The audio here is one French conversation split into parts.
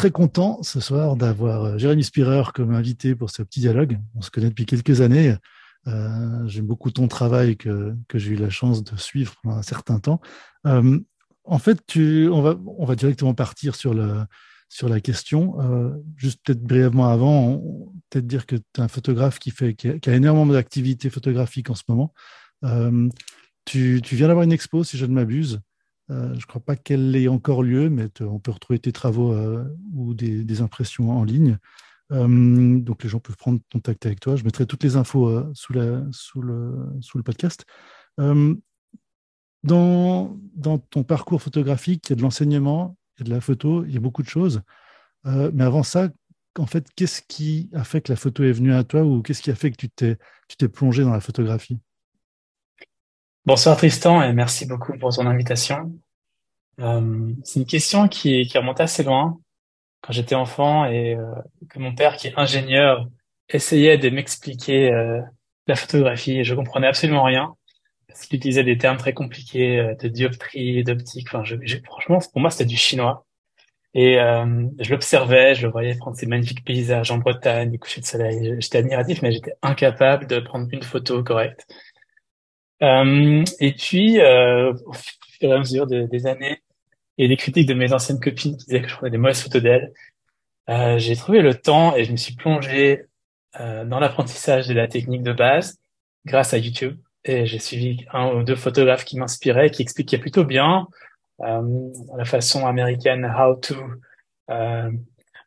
très content ce soir d'avoir euh, Jérémy Spirer comme invité pour ce petit dialogue. On se connaît depuis quelques années. Euh, J'aime beaucoup ton travail que, que j'ai eu la chance de suivre pendant un certain temps. Euh, en fait, tu, on, va, on va directement partir sur, le, sur la question. Juste peut-être brièvement avant, peut-être dire que tu es un photographe qui, fait, qui a, énormément d'activités photographiques en ce moment. Tu, tu viens d'avoir une expo, si je ne m'abuse. Euh, je ne crois pas qu'elle ait encore lieu, mais on peut retrouver tes travaux euh, ou des, impressions en ligne. Euh, donc les gens peuvent prendre contact avec toi. Je mettrai toutes les infos sous, le, podcast. Dans, dans, ton parcours photographique, il y a de l'enseignement, il y a de la photo, il y a beaucoup de choses. mais avant ça, en fait, qu'est-ce qui a fait que la photo est venue à toi ou qu'est-ce qui a fait que tu t'es plongé dans la photographie? Bonsoir Tristan et merci beaucoup pour ton invitation. Euh, c'est une question qui, remonte assez loin quand j'étais enfant et euh, que mon père, qui est ingénieur, essayait de m'expliquer euh, la photographie et je comprenais absolument rien parce qu'il utilisait des termes très compliqués de dioptrie, d'optique. Franchement, pour moi, c'était du chinois. Et je l'observais, je le voyais prendre ces magnifiques paysages en Bretagne, les couchers de soleil. J'étais admiratif, mais j'étais incapable de prendre une photo correcte. Euh, et puis, euh, au fur et à mesure de, des années, et des critiques de mes anciennes copines qui disaient que je prenais des mauvaises photos d'elles. Euh, j'ai trouvé le temps et je me suis plongé dans l'apprentissage de la technique de base grâce à YouTube. Et j'ai suivi un ou deux photographes qui m'inspiraient, qui expliquaient plutôt bien euh, la façon américaine how to. Euh,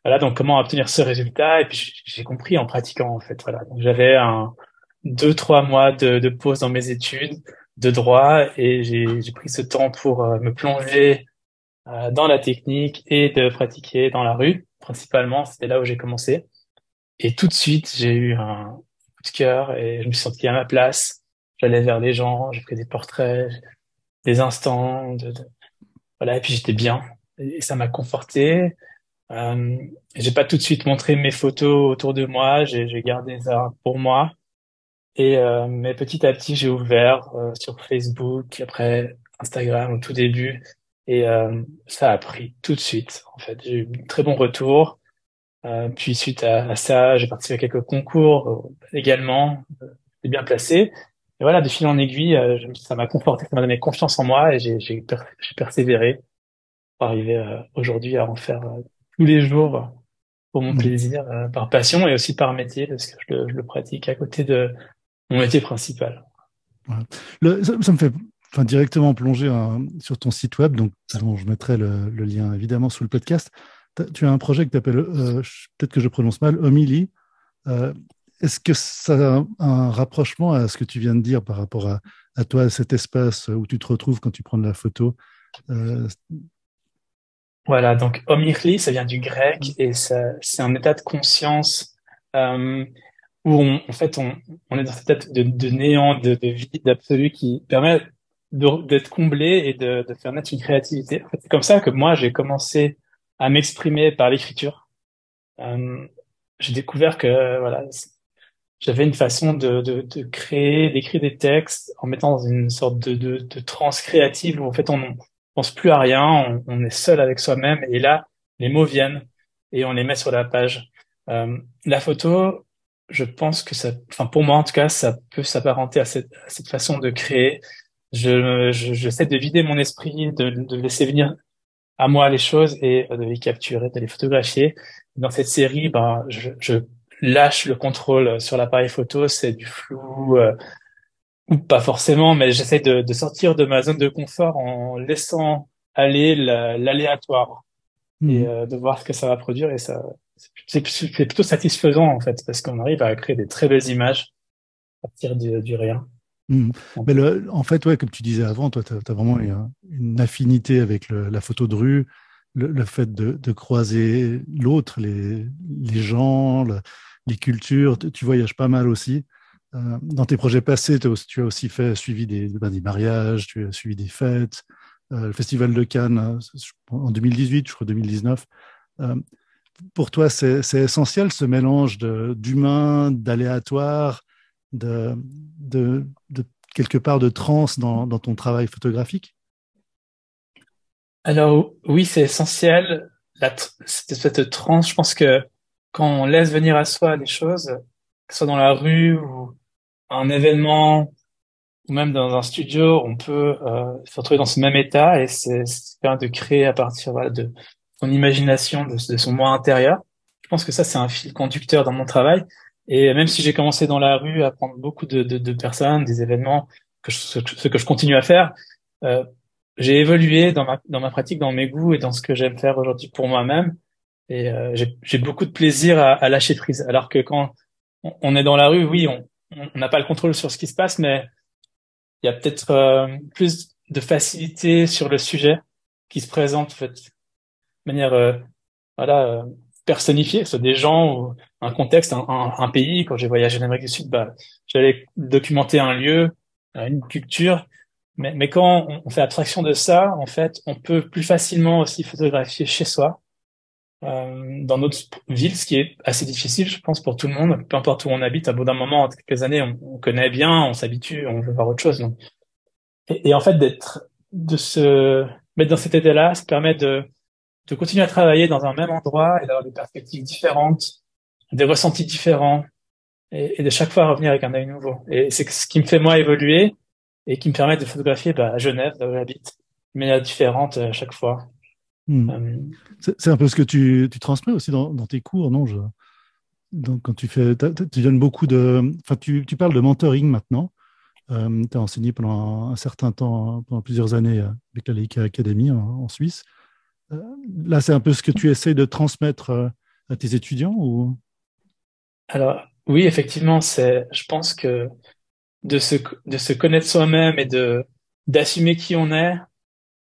voilà, donc comment obtenir ce résultat. Et puis j'ai compris en pratiquant en fait. Voilà, donc j'avais un deux trois mois de, de pause dans mes études de droit et j'ai pris ce temps pour euh, me plonger euh, dans la technique et de pratiquer dans la rue, principalement. C'était là où j'ai commencé. Et tout de suite, j'ai eu un coup de cœur et je me suis senti à ma place. J'allais vers les gens, j'ai pris des portraits, des instants, de, de... voilà. Et puis j'étais bien et ça m'a conforté. Euh, j'ai pas tout de suite montré mes photos autour de moi, j'ai gardé ça pour moi. Et euh, mais petit à petit, j'ai ouvert euh, sur Facebook, après Instagram au tout début, et euh, ça a pris tout de suite, en fait. J'ai eu un très bon retour. Euh, puis suite à, ça, j'ai participé à quelques concours euh, également, euh, bien placé. Et voilà, de fil en aiguille, euh, ça m'a conforté, ça m'a donné confiance en moi et j'ai, j'ai, persévéré pour arriver aujourd'hui à en faire tous les jours pour mon mmh. plaisir, par passion et aussi par métier, parce que je le, je le pratique à côté de mon métier principal. Le, ça, ça, me fait enfin, directement plonger sur ton site web. Donc, je mettrai le, lien évidemment sous le podcast. Tu as un projet que tu appelles, euh, peut-être que je prononce mal, Homily. Euh, est-ce que ça a un rapprochement à ce que tu viens de dire par rapport à, à toi, cet espace où tu te retrouves quand tu prends de la photo euh... Voilà, donc Omirli, ça vient du grec et c'est un état de conscience où on, en fait on, on, est dans cet état de, de néant, de, de vide absolu qui permet d'être comblé et de, de, faire naître une créativité. En fait, c'est comme ça que moi j'ai commencé à m'exprimer par l'écriture. Euh, j'ai découvert que voilà, j'avais une façon de, de, de créer, d'écrire des textes en mettant dans une sorte de, de, de transe créative où en fait on ne pense plus à rien, on, on est seul avec soi-même et là les mots viennent et on les met sur la page. Euh, la photo, je pense que ça, enfin pour moi en tout cas, ça peut s'apparenter à cette, à cette façon de créer je, je, j'essaie de vider mon esprit, de, de laisser venir à moi les choses et de les capturer, de les photographier. Dans cette série, ben, je, je lâche le contrôle sur l'appareil photo, c'est du flou, euh, ou pas forcément, mais j'essaie de, de, sortir de ma zone de confort en laissant aller l'aléatoire mmh. et euh, de voir ce que ça va produire. Et ça, c'est, plutôt satisfaisant en fait, parce qu'on arrive à créer des très belles images à partir du, du rien. Mmh. Mais le, en fait, ouais, comme tu disais avant, toi, tu as, vraiment une, une affinité avec le, la photo de rue, le, le fait de, de croiser l'autre, les, les gens, le, les cultures. Tu voyages pas mal aussi. Euh, dans tes projets passés, tu as aussi fait suivi des, ben, des mariages, tu as suivi des fêtes, euh, le Festival de Cannes hein, en 2018, je crois 2019. Euh, pour toi, c'est essentiel ce mélange d'humain, d'aléatoire, de, quelque part de transe dans, ton travail photographique? Alors oui, c'est essentiel. cette, cette transe, je pense que quand on laisse venir à soi les choses, que ce soit dans la rue ou un événement ou même dans un studio, on peut euh, se retrouver dans ce même état et c'est de créer à partir de son imagination, de, son moi intérieur. Je pense que ça, c'est un fil conducteur dans mon travail. Et même si j'ai commencé dans la rue à prendre beaucoup de, personnes, des événements, que je, ce, que je continue à faire, euh, j'ai évolué dans ma, pratique, dans mes goûts et dans ce que j'aime faire aujourd'hui pour moi-même. Et euh, j'ai beaucoup de plaisir à, lâcher prise. Alors que quand on est dans la rue, oui, on n'a pas le contrôle sur ce qui se passe, mais il y a peut-être euh, plus de facilité sur le sujet qui se présente en fait, manière euh, voilà euh, personnifiée, soit des gens un contexte, un, pays. Quand j'ai voyagé en Amérique du Sud, bah, j'allais documenter un lieu, une culture. Mais, mais quand on fait abstraction de ça, en fait, on peut plus facilement aussi photographier chez soi euh, dans notre ville, ce qui est assez difficile, je pense, pour tout le monde, peu importe où on habite. À bout d'un moment, en quelques années, on, on connaît bien, on s'habitue, on veut voir autre chose. Donc. Et, et, en fait, d'être, de se mettre dans cet état-là, ça permet de, de continuer à travailler dans un même endroit et d'avoir des perspectives différentes, des ressentis différents, et, et, de chaque fois revenir avec un œil nouveau. Et c'est ce qui me fait moi évoluer et qui me permet de photographier bah, à Genève, là où j'habite, de manière différente à chaque fois. Hmm. Euh, c'est un peu ce que tu, tu transmets aussi dans, dans, tes cours, non? Je, donc, Quand tu fais, tu donnes beaucoup de, enfin, tu, tu, parles de mentoring maintenant. Euh, tu as enseigné pendant un certain temps, pendant plusieurs années avec la Leica Academy en, en Suisse. Euh, là, c'est un peu ce que tu essayes de transmettre euh, à tes étudiants ou? Alors, oui, effectivement, c'est, je pense que de se, de se connaître soi-même et de d'assumer qui on est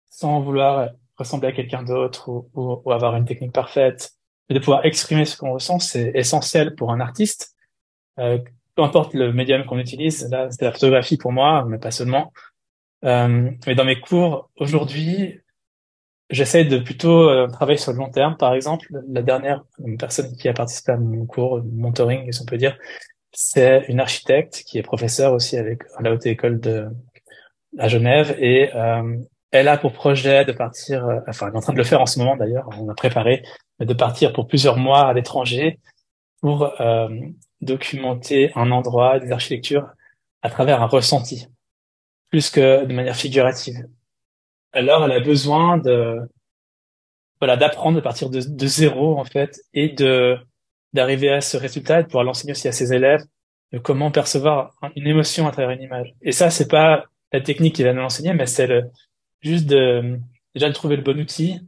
sans vouloir ressembler à quelqu'un d'autre ou, ou, avoir une technique parfaite, mais de pouvoir exprimer ce qu'on ressent, c'est essentiel pour un artiste. Euh, peu importe le médium qu'on utilise, là c'est la photographie pour moi, mais pas seulement. Euh, mais dans mes cours aujourd'hui, j'essaie de plutôt euh, travailler sur le long terme. Par exemple, la dernière personne qui a participé à mon cours, mentoring, si on peut dire, c'est une architecte qui est professeure aussi avec la haute école de à Genève et euh, elle a pour projet de partir, euh, enfin, elle est en train de le faire en ce moment d'ailleurs, on a préparé, de partir pour plusieurs mois à l'étranger pour euh, documenter un endroit, des architectures à travers un ressenti, plus que de manière figurative. Alors, elle a besoin de, voilà, d'apprendre de partir de, zéro en fait et de d'arriver à ce résultat et de pouvoir l'enseigner aussi à ses élèves de comment percevoir une émotion à travers une image. Et ça, c'est pas la technique qui va nous l'enseigner, mais c'est juste de déjà de trouver le bon outil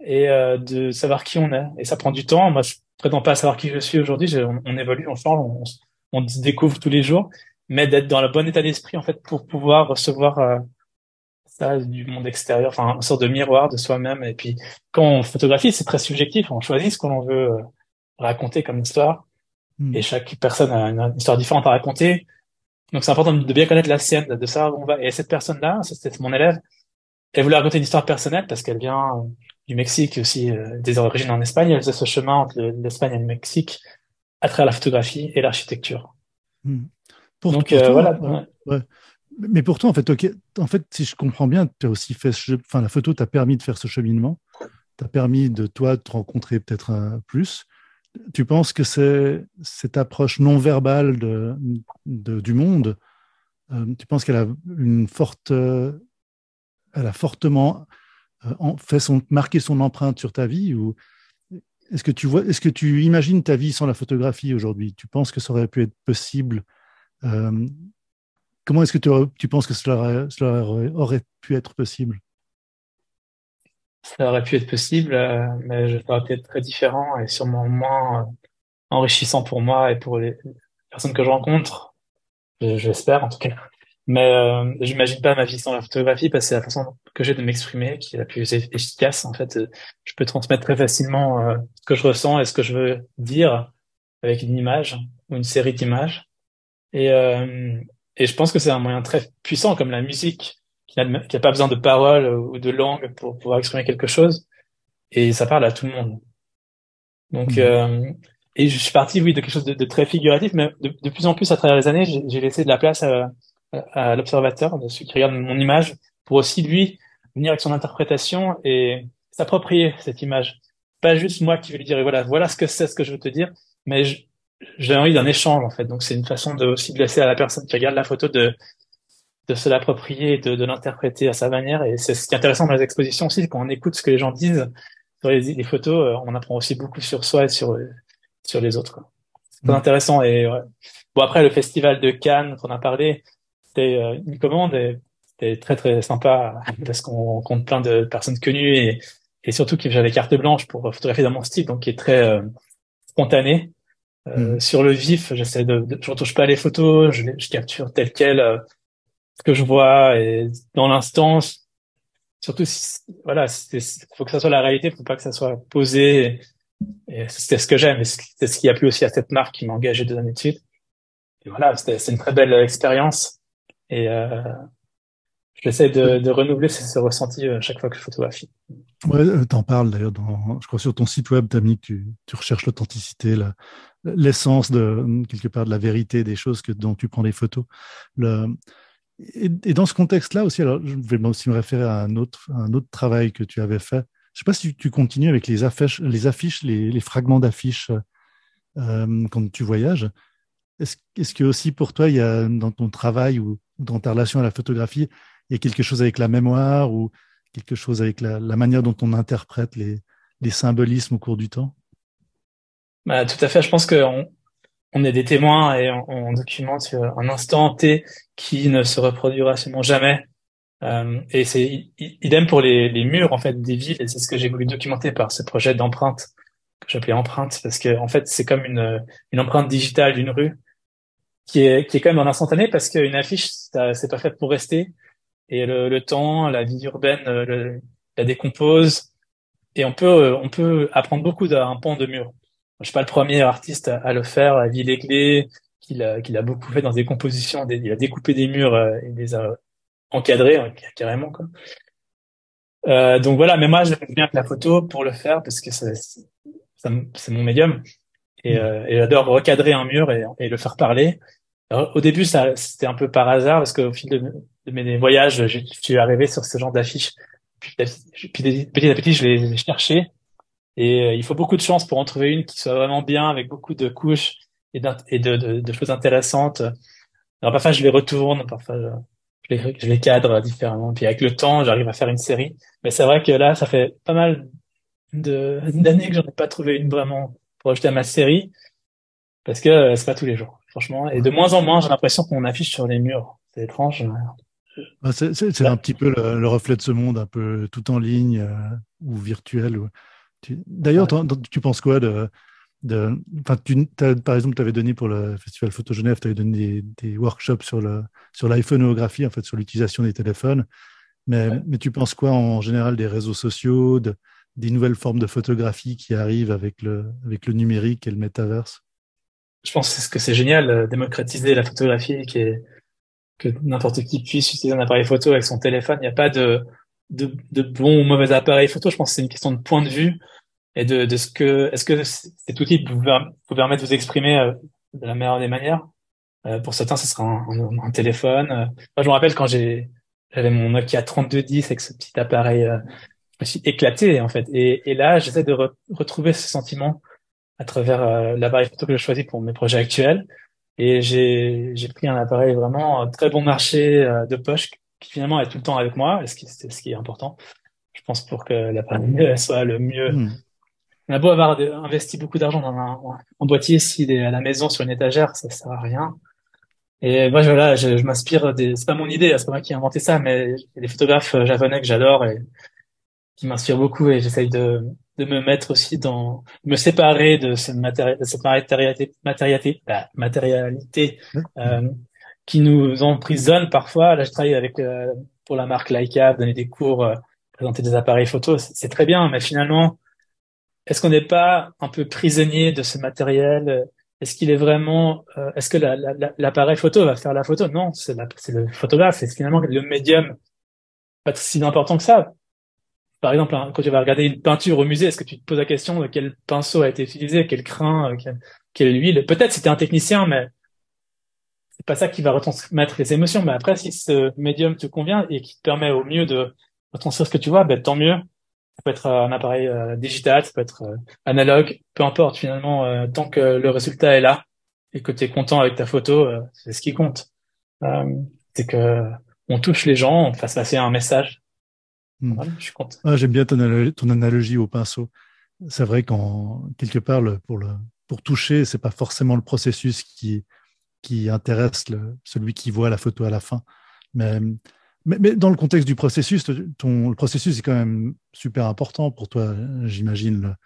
et euh, de savoir qui on est. Et ça prend du temps. Moi, je prétends pas savoir qui je suis aujourd'hui. On, on, évolue, on change, on, on, se découvre tous les jours, mais d'être dans le bon état d'esprit en fait pour pouvoir recevoir euh, ça du monde extérieur, enfin une sorte de miroir de soi-même. Et puis quand on photographie, c'est très subjectif. On choisit ce qu'on veut euh, raconter comme histoire, hmm. et chaque personne a une histoire différente à raconter. Donc c'est important de bien connaître la sienne, de savoir où on va. Et cette personne-là, c'est mon élève, elle voulait raconter une histoire personnelle parce qu'elle vient euh, du Mexique aussi euh, des origines en Espagne. Elle faisait ce chemin entre l'Espagne et le Mexique à travers la photographie et l'architecture. Hmm. Donc euh, voilà. Mais pourtant, en fait, en fait, si je comprends bien, as aussi fait, enfin, la photo t'a permis de faire ce cheminement, t'a permis de toi de te rencontrer peut-être plus. Tu penses que c'est cette approche non verbale du monde, tu penses qu'elle a une forte elle a fortement euh, fait son, marqué son empreinte sur ta vie ou est-ce que tu vois, est-ce que tu imagines ta vie sans la photographie aujourd'hui? Tu penses que ça aurait pu être possible euh, Comment est-ce que tu, penses que cela, aurait, pu être possible? Ça aurait pu être possible, euh, mais je aurait pu être très différent et sûrement moins enrichissant pour moi et pour les personnes que je rencontre. J'espère en tout cas. Mais euh, j'imagine pas ma vie sans la photographie parce que c'est la façon que j'ai de m'exprimer qui est la plus efficace. En fait, je peux transmettre très facilement euh, ce que je ressens et ce que je veux dire avec une image ou une série d'images. Et, euh, et je pense que c'est un moyen très puissant comme la musique qui n'a pas besoin de paroles ou de langue pour pouvoir exprimer quelque chose. Et ça parle à tout le monde. Donc, mmh. euh, et je suis parti, oui, de quelque chose de, de très figuratif, mais de, de, plus en plus à travers les années, j'ai laissé de la place à à l'observateur, de celui qui regarde mon image, pour aussi lui venir avec son interprétation et s'approprier cette image. pas juste moi qui vais lui dire voilà voilà ce que c'est ce que je veux te dire, mais j'ai envie d'un échange en fait. Donc c'est une façon de aussi de laisser à la personne qui regarde la photo de de se l'approprier, de, de l'interpréter à sa manière. Et c'est ce qui est intéressant dans les expositions aussi, quand on écoute ce que les gens disent sur les, les photos, euh, on apprend aussi beaucoup sur soi et sur sur les autres. C'est mmh. intéressant. Et bon après le festival de Cannes qu'on a parlé, c'était euh, une commande et c'était très très sympa parce qu'on compte plein de personnes connues et, et surtout que j'avais carte blanche pour photographier dans mon style, donc qui est très euh, spontané. Euh, mmh. Sur le vif, j'essaie de, de, je retouche pas les photos, je, je capture tel quel euh, ce que je vois et dans l'instant. Surtout, si, voilà, il faut que ça soit la réalité, faut pas que ça soit posé. Et, c'est ce que j'aime, et c'est ce qui a plu aussi à cette marque qui m'a engagé deux années de suite. Et voilà, c'est une très belle expérience. Et euh, j'essaie de, de, renouveler ce, ce ressenti à chaque fois que je photographie. Ouais, euh, t'en parles d'ailleurs dans, je crois sur ton site web, t'as mis que tu, tu recherches l'authenticité, l'essence de quelque part de la vérité des choses que dont tu prends des photos. Le, et, dans ce contexte-là aussi, alors je vais aussi me référer à un autre, un autre travail que tu avais fait. Je sais pas si tu continues avec les affiches, les affiches, les, fragments d'affiches euh, quand tu voyages. Est-ce, est-ce que aussi pour toi, il y a dans ton travail ou dans ta relation à la photographie, il y a quelque chose avec la mémoire ou quelque chose avec la, la manière dont on interprète les, les, symbolismes au cours du temps? Bah, Tout à fait. Je pense qu'on on est des témoins et on, on, documente un instant T qui ne se reproduira sûrement jamais. Euh, et c'est idem pour les, les, murs en fait des villes et c'est ce que j'ai voulu documenter par ce projet d'empreinte que j'appelais empreinte parce que en fait c'est comme une, une empreinte digitale d'une rue qui est qui est quand même en instantané parce qu'une affiche c'est pas fait pour rester et le, le, temps, la vie urbaine euh, le, la décompose et on peut euh, on peut apprendre beaucoup d'un pan de mur. Je suis pas le premier artiste à, le faire, à Villeglé, qu'il a qu'il a beaucoup fait dans des compositions, des, il a découpé des murs euh, et les a encadrés carrément quoi. Euh, donc voilà, mais moi j'aime bien la photo pour le faire parce que c'est mon médium et, euh, et j'adore recadrer un mur et, et, le faire parler. Alors, au début, ça c'était un peu par hasard parce qu'au fil de, de mes voyages, je, suis arrivé sur ce genre d'affiches. Puis, puis, petit à petit, je les cherchais. Et euh, il faut beaucoup de chance pour en trouver une qui soit vraiment bien, avec beaucoup de couches et, et de, de, de, choses intéressantes. Alors parfois, je les retourne, parfois, je, les, je les cadre différemment. Puis avec le temps, j'arrive à faire une série. Mais c'est vrai que là, ça fait pas mal d'années que j'en ai pas trouvé une vraiment pour ajouter à ma série. Parce que euh, c'est pas tous les jours, franchement. Et de moins en moins, j'ai l'impression qu'on affiche sur les murs. C'est étrange. Bah, c'est un petit peu le, reflet de ce monde, un peu tout en ligne euh, ou virtuel. D'ailleurs, tu penses quoi de, de enfin, tu, par exemple, tu avais donné pour le Festival Photo Genève, tu avais donné des, workshops sur le sur l'iPhoneographie, en fait, sur l'utilisation des téléphones. Mais, mais tu penses quoi en général des réseaux sociaux, de, des nouvelles formes de photographie qui arrivent avec le avec le numérique et le métaverse? Je pense que c'est génial, euh, démocratiser la photographie, qui est que n'importe qui puisse utiliser un appareil photo avec son téléphone. Il n'y a pas de, de, de bon ou mauvais appareil photo. Je pense que c'est une question de point de vue et de, de ce que est-ce que cet outil vous, vous permet de vous exprimer euh, de la meilleure des manières? Euh, pour certains, ce sera un, téléphone. Euh, moi, je me rappelle quand j'ai j'avais mon Nokia 3210 avec ce petit appareil, je me suis éclaté en fait. Et, là, j'essaie de retrouver ce sentiment à travers l'appareil photo que je choisis pour mes projets actuels. Et j'ai, j'ai pris un appareil vraiment très bon marché de poche qui finalement est tout le temps avec moi, ce qui, ce qui est important. Je pense pour que l'appareil soit le mieux. Hmm. On a beau avoir investi beaucoup d'argent dans un, un boîtier, s'il est à la maison sur une étagère, ça sert à rien. Et moi, voilà, je, je m'inspire des, c'est pas mon idée, c'est pas moi qui ai inventé ça, mais il y a des photographes euh, japonais que j'adore et qui m'inspirent beaucoup et j'essaye de, de me mettre aussi dans, me séparer de, ce matéri de cette matérialité, matérialité, bah, matérialité euh, qui nous emprisonne parfois. Là, je travaille avec euh, pour la marque Leica, donner des cours, euh, présenter des appareils photo, c'est très bien, mais finalement, est-ce qu'on n'est pas un peu prisonnier de ce matériel? Est-ce qu'il est vraiment, euh, est-ce que l'appareil photo va faire la photo? Non, c'est le photographe, c'est finalement le médium. Pas si important que ça. Par exemple, hein, quand tu vas regarder une peinture au musée, est-ce que tu te poses la question de quel pinceau a été utilisé, quel crin, euh, quelle, huile? Peut-être c'était un technicien, mais c'est pas ça qui va retransmettre les émotions. Mais après, si ce médium te convient et qui te permet au mieux de retranscrire ce que tu vois, ben, tant mieux. Peut être un appareil digital, ça peut être analogue, peu importe finalement, tant que le résultat est là et que tu es content avec ta photo, c'est ce qui compte. c'est que on touche les gens, on fasse passer un message. Hmm. je suis content. Ah, J'aime bien ton analogie, ton analogie au pinceau. C'est vrai qu'en quelque part, pour, le, pour toucher, c'est pas forcément le processus qui, qui intéresse le, celui qui voit la photo à la fin. Mais, mais, dans le contexte du processus, ton, le processus est quand même super important pour toi, j'imagine.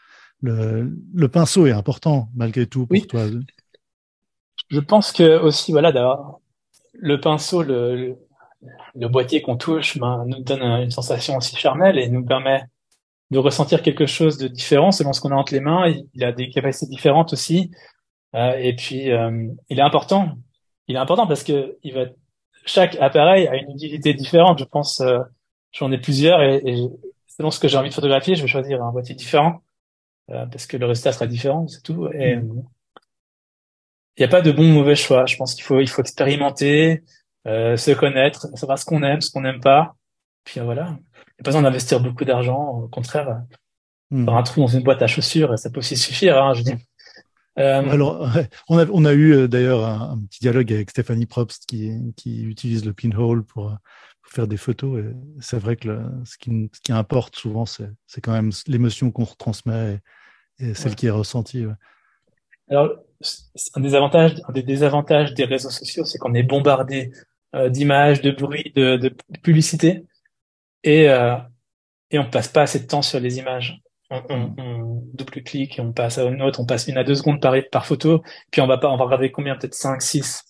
Le, le, pinceau est important malgré tout pour toi. Je pense que aussi, voilà, d'avoir le pinceau, le, le boîtier qu'on touche ben, nous donne une sensation aussi charnelle et nous permet de ressentir quelque chose de différent selon ce qu'on a entre les mains. Il a des capacités différentes aussi. Euh, et puis, euh, il est important. Il est important parce que il va chaque appareil a une utilité différente. Je pense, euh, j'en ai plusieurs et, et, selon ce que j'ai envie de photographier, je vais choisir un boîtier différent parce que le résultat sera différent, c'est tout. Et mm. il n'y a pas de bon ou mauvais choix. Je pense qu'il faut il faut expérimenter. Euh, se connaître, savoir ce qu'on aime, ce qu'on n'aime pas. Puis voilà, il n'y a pas besoin d'investir beaucoup d'argent. Au contraire, hmm. un trou dans une boîte à chaussures, ça peut aussi suffire. Hein, je dis. Euh... Alors, on, a, on a eu euh, d'ailleurs un, petit dialogue avec Stéphanie Probst qui, qui utilise le pinhole pour, pour faire des photos. Et c'est vrai que le, ce, qui, ce qui importe souvent, c'est, c'est quand même l'émotion qu'on retransmet et, celle qui est ressentie. Alors, un des avantages, un des désavantages des réseaux sociaux, c'est qu'on est bombardé euh, d'images, de bruit, de, de, publicité, et euh, et on passe pas assez de temps sur les images. On, on, mm. on double-clique et on passe à une autre, on passe une à deux secondes par, par photo, puis on va pas, on va regarder combien, peut-être cinq, six.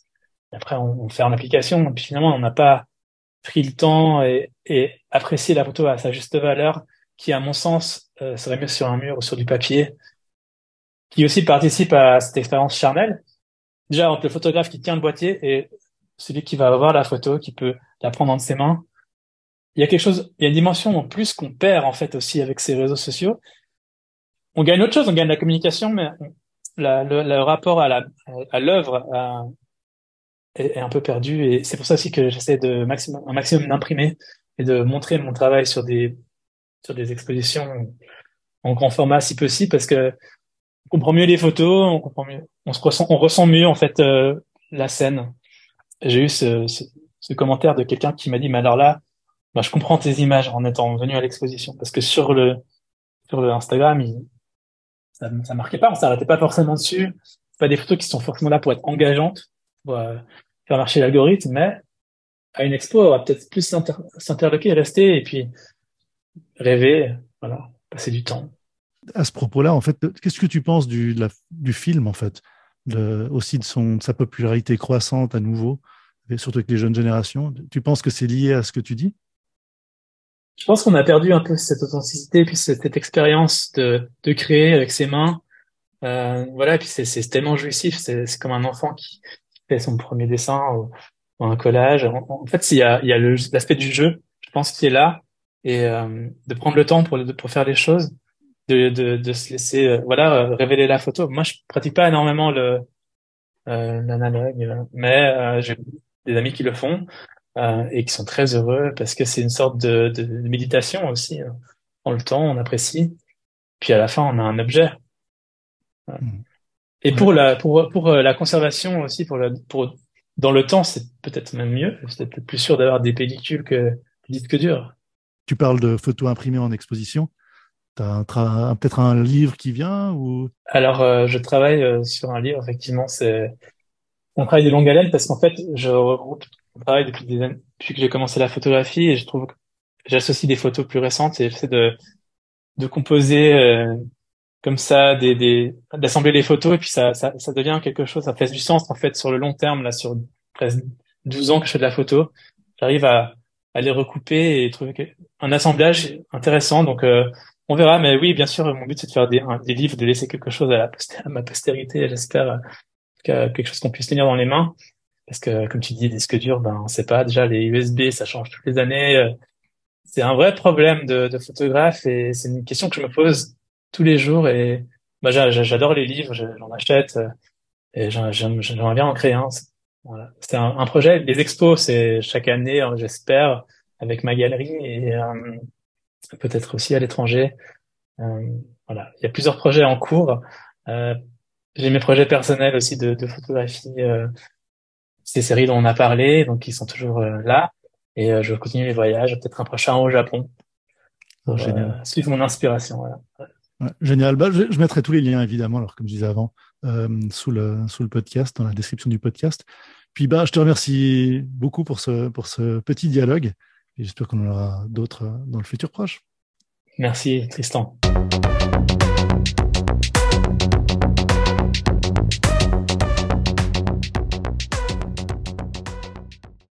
après, on, on ferme l'application, et puis finalement, on n'a pas pris le temps et, et apprécié la photo à sa juste valeur, qui, à mon sens, euh, serait mieux sur un mur ou sur du papier, qui aussi participe à cette expérience charnelle. Déjà, entre le photographe qui tient le boîtier et celui qui va avoir la photo, qui peut la prendre dans ses mains. Il y a quelque chose, il y a une dimension en plus qu'on perd en fait aussi avec ces réseaux sociaux. On gagne autre chose, on gagne la communication, mais le, rapport à l'œuvre est, est, un peu perdu et c'est pour ça aussi que j'essaie de maximum un maximum d'imprimer et de montrer mon travail sur des sur des expositions en grand format si possible parce que on comprend mieux les photos, on comprend mieux, on se ressent on ressent mieux en fait euh, la scène j'ai eu ce, ce, ce, commentaire de quelqu'un qui m'a dit, mais alors là, bah, je comprends tes images en étant venu à l'exposition, parce que sur le sur Instagram, ça, ça marquait pas, on s'arrêtait pas forcément dessus. Pas des photos qui sont forcément là pour être engageantes, pour euh, faire marcher l'algorithme, mais à une expo, on va peut-être plus s'interloquer, rester et puis rêver, voilà, passer du temps. À ce propos-là, en fait, qu'est-ce que tu penses du, du film, en fait aussi de, son, de sa popularité croissante à nouveau, surtout avec les jeunes générations? Tu penses que c'est lié à ce que tu dis? Je pense qu'on a perdu un peu cette authenticité, puis cette, expérience de, de créer avec ses mains. Euh, voilà, puis c'est tellement jouissif, c'est comme un enfant qui, fait son premier dessin ou, un collage. En, fait, il y a, il y a l'aspect du jeu, je pense, qui est là, et euh, de prendre le temps pour, pour faire les choses de, de, de se laisser euh, voilà euh, révéler la photo. Moi, je pratique pas énormément le euh, l'analogue, mais j'ai des amis qui le font et qui sont très heureux parce que c'est une sorte de, de, méditation aussi. Hein. On le temps, on apprécie, puis à la fin, on a un objet. Mmh. Et pour la pour pour la conservation aussi pour la pour dans le temps, c'est peut-être même mieux. C'est peut-être plus sûr d'avoir des pellicules que des disques durs. Tu parles de photos imprimées en exposition. T'as peut-être un livre qui vient ou? Alors, euh, je travaille euh, sur un livre. Effectivement, c'est un travail de longue haleine parce qu'en fait, je regroupe travail depuis des années, depuis que j'ai commencé la photographie et je trouve que j'associe des photos plus récentes et j'essaie de de composer euh, comme ça, des, des d'assembler les photos et puis ça, ça ça devient quelque chose. Ça fait du sens en fait sur le long terme là, sur presque 12 ans que je fais de la photo. J'arrive à à les recouper et trouver un assemblage intéressant. Donc on verra, mais oui, bien sûr, mon but c'est de faire des, des livres, de laisser quelque chose à, la à ma postérité, j'espère, quelque chose qu'on puisse tenir dans les mains. Parce que, comme tu dis, disque dur, ben, on sait pas. Déjà, les USB, ça change toutes les années. Euh, c'est un vrai problème de, photographe et c'est une question que je me pose tous les jours. Et bah, j'adore les livres, j'en achète euh, et j'aimerais bien en créer un. Voilà. C'est un, projet. Les expos, c'est chaque année, hein, j'espère, avec ma galerie et euh, peut-être aussi à l'étranger. Voilà, il y a plusieurs projets en cours. J'ai mes projets personnels aussi de, photographie, ces séries dont on a parlé, donc ils sont toujours là. Et je continue les voyages, peut-être un prochain au Japon. Oh, génial. suivre mon inspiration. Voilà. génial. Bah, je, je, mettrai tous les liens évidemment, alors comme je disais avant, sous le sous le podcast, dans la description du podcast. Puis bah, je te remercie beaucoup pour ce pour ce petit dialogue. Et j'espère qu'on en aura d'autres dans le futur proche. Merci Tristan.